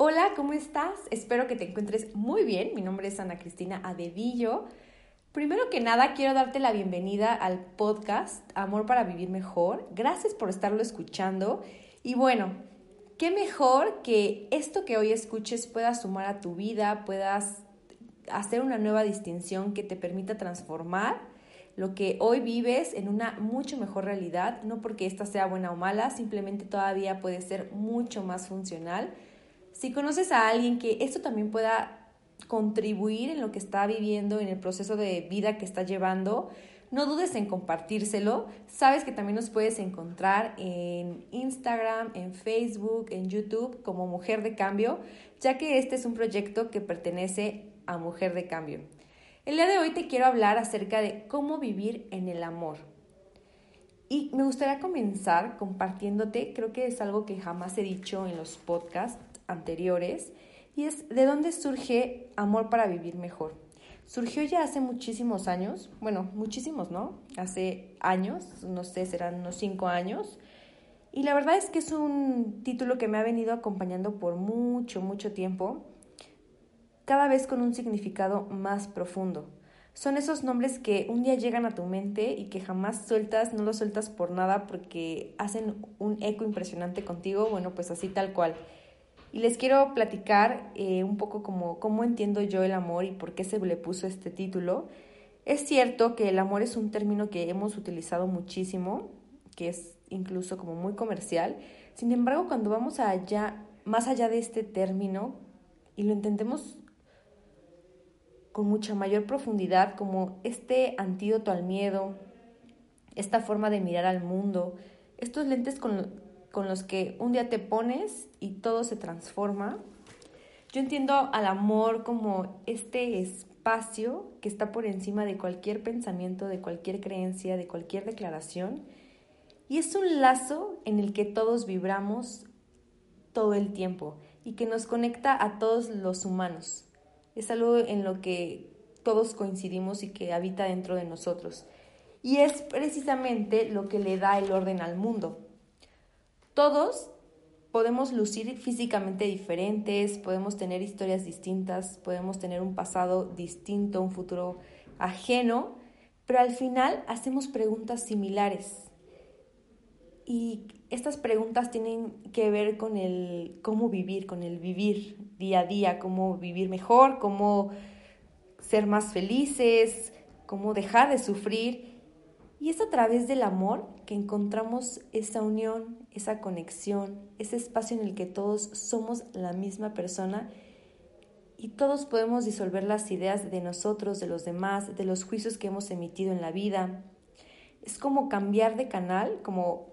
Hola, ¿cómo estás? Espero que te encuentres muy bien. Mi nombre es Ana Cristina Adevillo. Primero que nada, quiero darte la bienvenida al podcast Amor para Vivir Mejor. Gracias por estarlo escuchando. Y bueno, qué mejor que esto que hoy escuches pueda sumar a tu vida, puedas hacer una nueva distinción que te permita transformar lo que hoy vives en una mucho mejor realidad, no porque esta sea buena o mala, simplemente todavía puede ser mucho más funcional si conoces a alguien que esto también pueda contribuir en lo que está viviendo, en el proceso de vida que está llevando, no dudes en compartírselo. Sabes que también nos puedes encontrar en Instagram, en Facebook, en YouTube como Mujer de Cambio, ya que este es un proyecto que pertenece a Mujer de Cambio. El día de hoy te quiero hablar acerca de cómo vivir en el amor. Y me gustaría comenzar compartiéndote, creo que es algo que jamás he dicho en los podcasts, anteriores y es de dónde surge Amor para Vivir Mejor. Surgió ya hace muchísimos años, bueno, muchísimos, ¿no? Hace años, no sé, serán unos cinco años. Y la verdad es que es un título que me ha venido acompañando por mucho, mucho tiempo, cada vez con un significado más profundo. Son esos nombres que un día llegan a tu mente y que jamás sueltas, no los sueltas por nada porque hacen un eco impresionante contigo, bueno, pues así tal cual. Y les quiero platicar eh, un poco como cómo entiendo yo el amor y por qué se le puso este título. Es cierto que el amor es un término que hemos utilizado muchísimo, que es incluso como muy comercial. Sin embargo, cuando vamos allá, más allá de este término y lo entendemos con mucha mayor profundidad como este antídoto al miedo, esta forma de mirar al mundo, estos lentes con, con los que un día te pones y todo se transforma. Yo entiendo al amor como este espacio que está por encima de cualquier pensamiento, de cualquier creencia, de cualquier declaración. Y es un lazo en el que todos vibramos todo el tiempo y que nos conecta a todos los humanos. Es algo en lo que todos coincidimos y que habita dentro de nosotros. Y es precisamente lo que le da el orden al mundo. Todos podemos lucir físicamente diferentes, podemos tener historias distintas, podemos tener un pasado distinto, un futuro ajeno, pero al final hacemos preguntas similares. Y estas preguntas tienen que ver con el cómo vivir, con el vivir día a día, cómo vivir mejor, cómo ser más felices, cómo dejar de sufrir y es a través del amor que encontramos esa unión, esa conexión, ese espacio en el que todos somos la misma persona y todos podemos disolver las ideas de nosotros, de los demás, de los juicios que hemos emitido en la vida. Es como cambiar de canal, como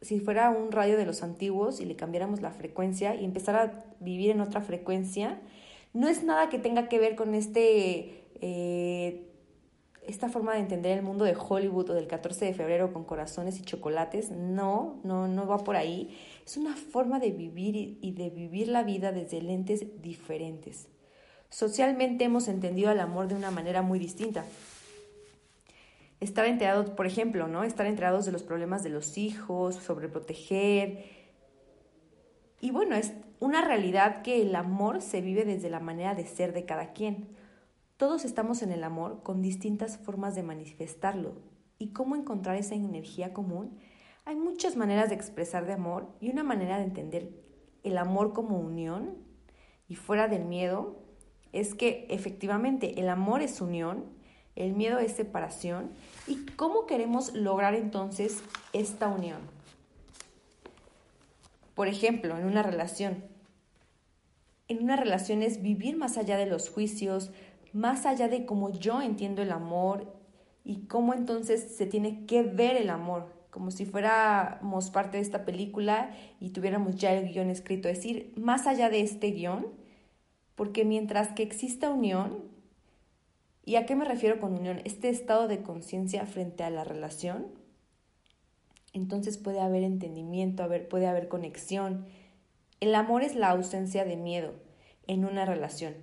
si fuera un radio de los antiguos y le cambiáramos la frecuencia y empezar a vivir en otra frecuencia. No es nada que tenga que ver con este... Eh, esta forma de entender el mundo de Hollywood o del 14 de febrero con corazones y chocolates, no, no, no va por ahí. Es una forma de vivir y de vivir la vida desde lentes diferentes. Socialmente hemos entendido al amor de una manera muy distinta. Estar enterados, por ejemplo, ¿no? Estar enterados de los problemas de los hijos, sobreproteger. Y bueno, es una realidad que el amor se vive desde la manera de ser de cada quien. Todos estamos en el amor con distintas formas de manifestarlo. ¿Y cómo encontrar esa energía común? Hay muchas maneras de expresar de amor y una manera de entender el amor como unión y fuera del miedo es que efectivamente el amor es unión, el miedo es separación y cómo queremos lograr entonces esta unión. Por ejemplo, en una relación. En una relación es vivir más allá de los juicios, más allá de cómo yo entiendo el amor y cómo entonces se tiene que ver el amor, como si fuéramos parte de esta película y tuviéramos ya el guion escrito, es decir, más allá de este guion, porque mientras que exista unión, ¿y a qué me refiero con unión? Este estado de conciencia frente a la relación, entonces puede haber entendimiento, puede haber conexión. El amor es la ausencia de miedo en una relación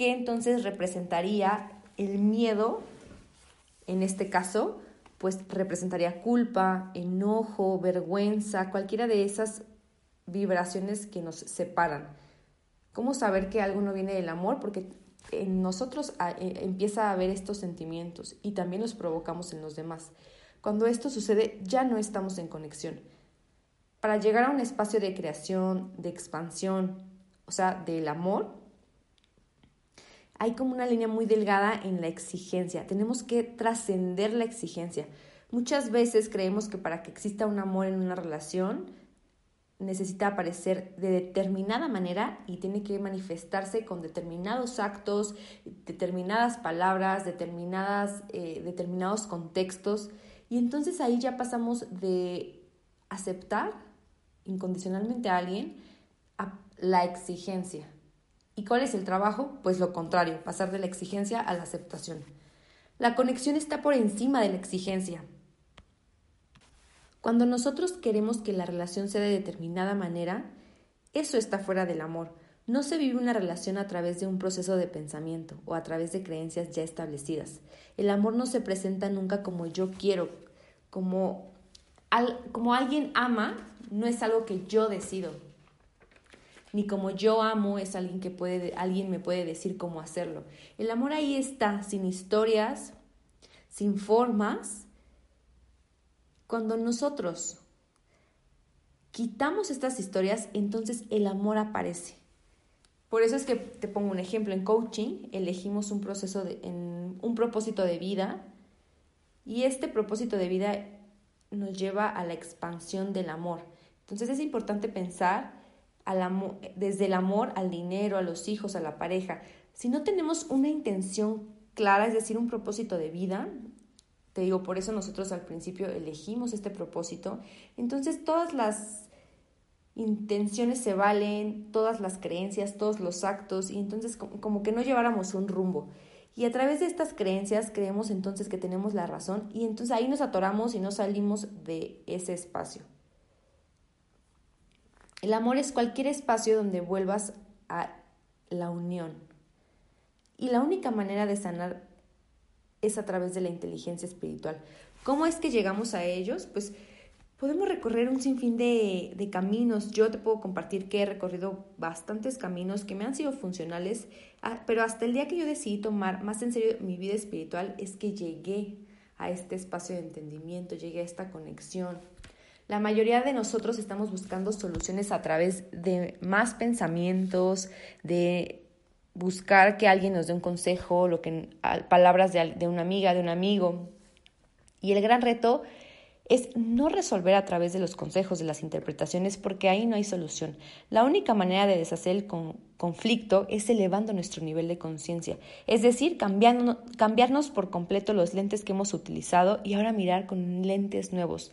¿Qué entonces representaría el miedo? En este caso, pues representaría culpa, enojo, vergüenza, cualquiera de esas vibraciones que nos separan. ¿Cómo saber que algo no viene del amor? Porque en nosotros eh, empieza a haber estos sentimientos y también los provocamos en los demás. Cuando esto sucede ya no estamos en conexión. Para llegar a un espacio de creación, de expansión, o sea, del amor, hay como una línea muy delgada en la exigencia. Tenemos que trascender la exigencia. Muchas veces creemos que para que exista un amor en una relación, necesita aparecer de determinada manera y tiene que manifestarse con determinados actos, determinadas palabras, determinadas, eh, determinados contextos. Y entonces ahí ya pasamos de aceptar incondicionalmente a alguien a la exigencia. ¿Y cuál es el trabajo? Pues lo contrario, pasar de la exigencia a la aceptación. La conexión está por encima de la exigencia. Cuando nosotros queremos que la relación sea de determinada manera, eso está fuera del amor. No se vive una relación a través de un proceso de pensamiento o a través de creencias ya establecidas. El amor no se presenta nunca como yo quiero, como, como alguien ama, no es algo que yo decido. Ni como yo amo es alguien que puede, alguien me puede decir cómo hacerlo. El amor ahí está, sin historias, sin formas, cuando nosotros quitamos estas historias, entonces el amor aparece. Por eso es que te pongo un ejemplo. En coaching elegimos un proceso de, un propósito de vida y este propósito de vida nos lleva a la expansión del amor. Entonces es importante pensar al desde el amor al dinero, a los hijos, a la pareja. Si no tenemos una intención clara, es decir, un propósito de vida, te digo, por eso nosotros al principio elegimos este propósito. Entonces todas las intenciones se valen, todas las creencias, todos los actos, y entonces como que no lleváramos un rumbo. Y a través de estas creencias creemos entonces que tenemos la razón y entonces ahí nos atoramos y no salimos de ese espacio. El amor es cualquier espacio donde vuelvas a la unión. Y la única manera de sanar es a través de la inteligencia espiritual. ¿Cómo es que llegamos a ellos? Pues podemos recorrer un sinfín de, de, caminos. Yo te puedo compartir que he recorrido bastantes caminos que me han sido funcionales, ah, pero hasta el día que yo decidí tomar más en serio mi vida espiritual es que llegué a este espacio de entendimiento, llegué a esta conexión. La mayoría de nosotros estamos buscando soluciones a través de más pensamientos, de buscar que alguien nos dé un consejo, lo que, palabras de, una amiga, de un amigo. Y el gran reto es no resolver a través de los consejos, de las interpretaciones, porque ahí no hay solución. La única manera de deshacer el conflicto es elevando nuestro nivel de conciencia, es decir, cambiando, cambiarnos por completo los lentes que hemos utilizado y ahora mirar con lentes nuevos,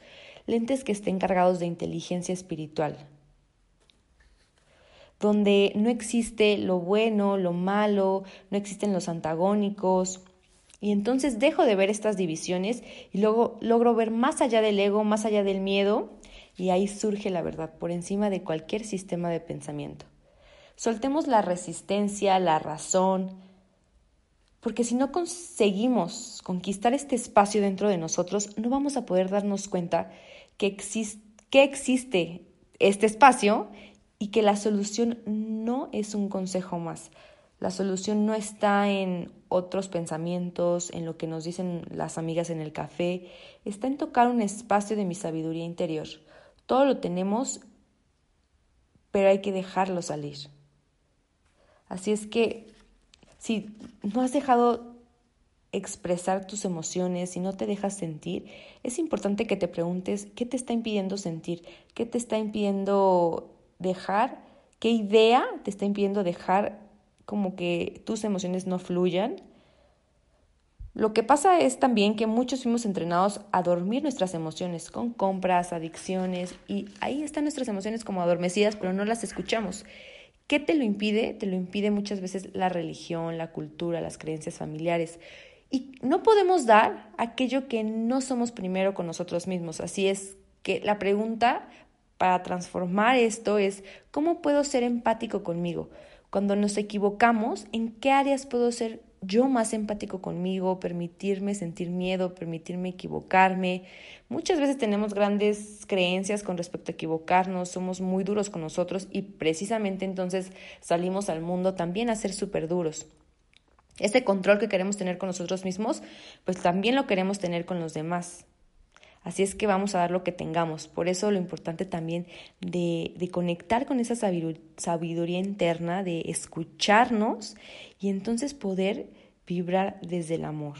lentes que estén cargados de inteligencia espiritual, donde no existe lo bueno, lo malo, no existen los antagónicos. Y entonces dejo de ver estas divisiones y luego logro ver más allá del ego, más allá del miedo, y ahí surge la verdad por encima de cualquier sistema de pensamiento. Soltemos la resistencia, la razón, porque si no conseguimos conquistar este espacio dentro de nosotros, no vamos a poder darnos cuenta que, existe este espacio y que la solución no es un consejo más. La solución no está en otros pensamientos, en lo que nos dicen las amigas en el café, está en tocar un espacio de mi sabiduría interior. Todo lo tenemos, pero hay que dejarlo salir. Así es que si no has dejado expresar tus emociones, si no te dejas sentir, es importante que te preguntes qué te está impidiendo sentir, qué te está impidiendo dejar, qué idea te está impidiendo dejar como que tus emociones no fluyan. Lo que pasa es también que muchos fuimos entrenados a dormir nuestras emociones con compras, adicciones y ahí están nuestras emociones como adormecidas, pero no las escuchamos. ¿Qué te lo impide? Te lo impide muchas veces la religión, la cultura, las creencias familiares. Y no podemos dar aquello que no somos primero con nosotros mismos. Así es que la pregunta para transformar esto es, ¿cómo puedo ser empático conmigo? Cuando nos equivocamos, ¿en qué áreas puedo ser yo más empático conmigo, permitirme sentir miedo, permitirme equivocarme. Muchas veces tenemos grandes creencias con respecto a equivocarnos, somos muy duros con nosotros y precisamente entonces salimos al mundo también a ser súper duros. Ese control que queremos tener con nosotros mismos, pues también lo queremos tener con los demás. Así es que vamos a dar lo que tengamos. Por eso lo importante también de, de conectar con esa sabiduría interna, de escucharnos y entonces poder vibrar desde el amor.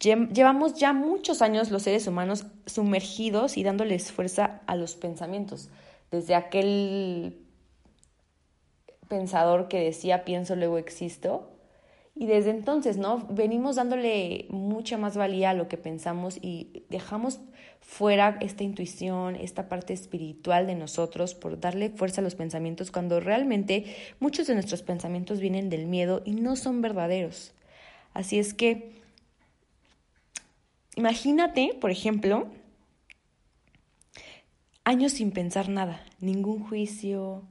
Llevamos ya muchos años los seres humanos sumergidos y dándoles fuerza a los pensamientos. Desde aquel pensador que decía pienso, luego existo, y desde entonces, ¿no? Venimos dándole mucha más valía a lo que pensamos y dejamos fuera esta intuición, esta parte espiritual de nosotros por darle fuerza a los pensamientos cuando realmente muchos de nuestros pensamientos vienen del miedo y no son verdaderos. Así es que, imagínate, por ejemplo, años sin pensar nada, ningún juicio,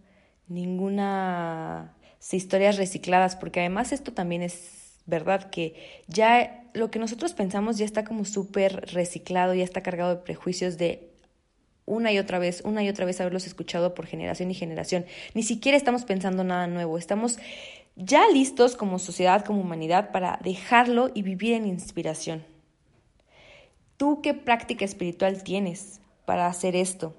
ninguna historias recicladas, porque además esto también es verdad que ya lo que nosotros pensamos ya está como súper reciclado, ya está cargado de prejuicios de una y otra vez, una y otra vez haberlos escuchado por generación y generación. Ni siquiera estamos pensando nada nuevo, estamos ya listos como sociedad, como humanidad, para dejarlo y vivir en inspiración. ¿Tú qué práctica espiritual tienes para hacer esto?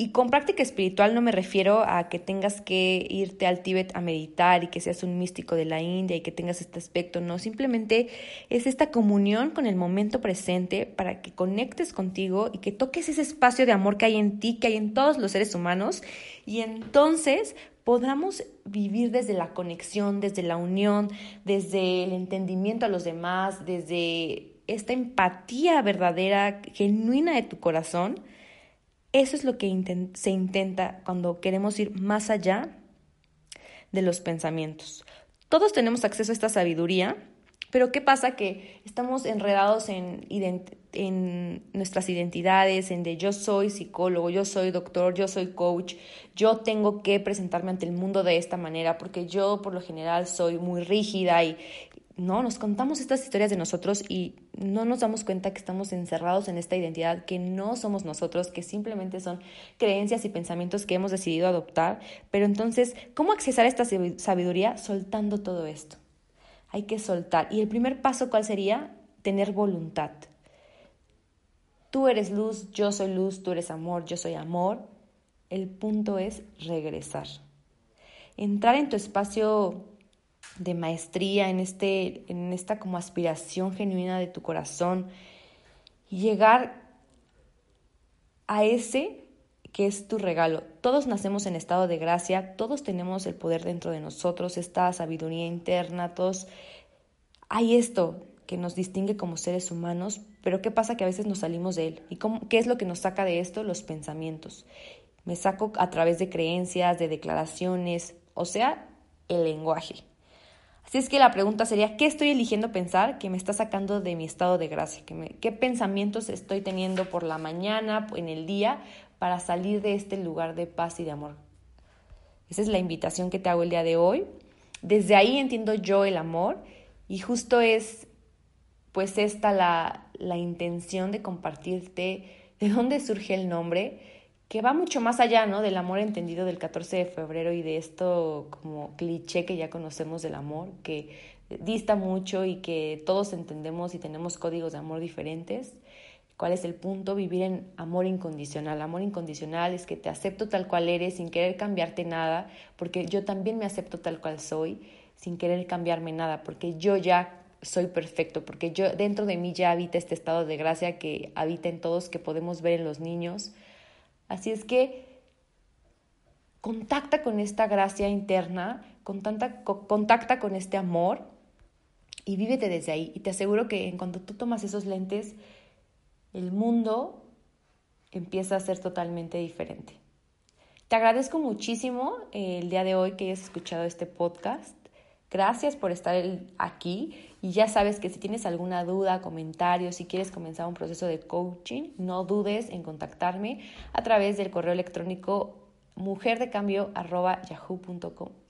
Y con práctica espiritual no me refiero a que tengas que irte al Tíbet a meditar y que seas un místico de la India y que tengas este aspecto, no, simplemente es esta comunión con el momento presente para que conectes contigo y que toques ese espacio de amor que hay en ti, que hay en todos los seres humanos y entonces podamos vivir desde la conexión, desde la unión, desde el entendimiento a los demás, desde esta empatía verdadera, genuina de tu corazón eso es lo que se intenta cuando queremos ir más allá de los pensamientos. Todos tenemos acceso a esta sabiduría, pero ¿qué pasa? Que estamos enredados en, en nuestras identidades, en de yo soy psicólogo, yo soy doctor, yo soy coach, yo tengo que presentarme ante el mundo de esta manera, porque yo por lo general soy muy rígida y, no, nos contamos estas historias de nosotros y no nos damos cuenta que estamos encerrados en esta identidad, que no somos nosotros, que simplemente son creencias y pensamientos que hemos decidido adoptar. Pero entonces, ¿cómo accesar esta sabiduría? Soltando todo esto. Hay que soltar. Y el primer paso, ¿cuál sería? Tener voluntad. Tú eres luz, yo soy luz, tú eres amor, yo soy amor. El punto es regresar. Entrar en tu espacio de maestría, en, este, en esta como aspiración genuina de tu corazón llegar a ese que es tu regalo. Todos nacemos en estado de gracia, todos tenemos el poder dentro de nosotros, esta sabiduría interna, todos hay esto que nos distingue como seres humanos, pero ¿qué pasa que a veces nos salimos de él? ¿Y cómo, qué es lo que nos saca de esto? Los pensamientos. Me saco a través de creencias, de declaraciones, o sea, el lenguaje. Así es que la pregunta sería, ¿qué estoy eligiendo pensar que me está sacando de mi estado de gracia? ¿Qué pensamientos estoy teniendo por la mañana, en el día, para salir de este lugar de paz y de amor? Esa es la invitación que te hago el día de hoy. Desde ahí entiendo yo el amor y justo es pues esta la, la intención de compartirte de dónde surge el nombre que va mucho más allá, ¿no? Del amor entendido del 14 de febrero y de esto como cliché que ya conocemos del amor, que dista mucho y que todos entendemos y tenemos códigos de amor diferentes. ¿Cuál es el punto? Vivir en amor incondicional. Amor incondicional es que te acepto tal cual eres sin querer cambiarte nada, porque yo también me acepto tal cual soy, sin querer cambiarme nada, porque yo ya soy perfecto, porque yo dentro de mí ya habita este estado de gracia que habita en todos, que podemos ver en los niños, Así es que contacta con esta gracia interna, contacta con este amor y vívete desde ahí. Y te aseguro que en cuanto tú tomas esos lentes, el mundo empieza a ser totalmente diferente. Te agradezco muchísimo el día de hoy que hayas escuchado este podcast. Gracias por estar aquí y ya sabes que si tienes alguna duda, comentario, si quieres comenzar un proceso de coaching, no dudes en contactarme a través del correo electrónico mujerdecambio.yahoo.com.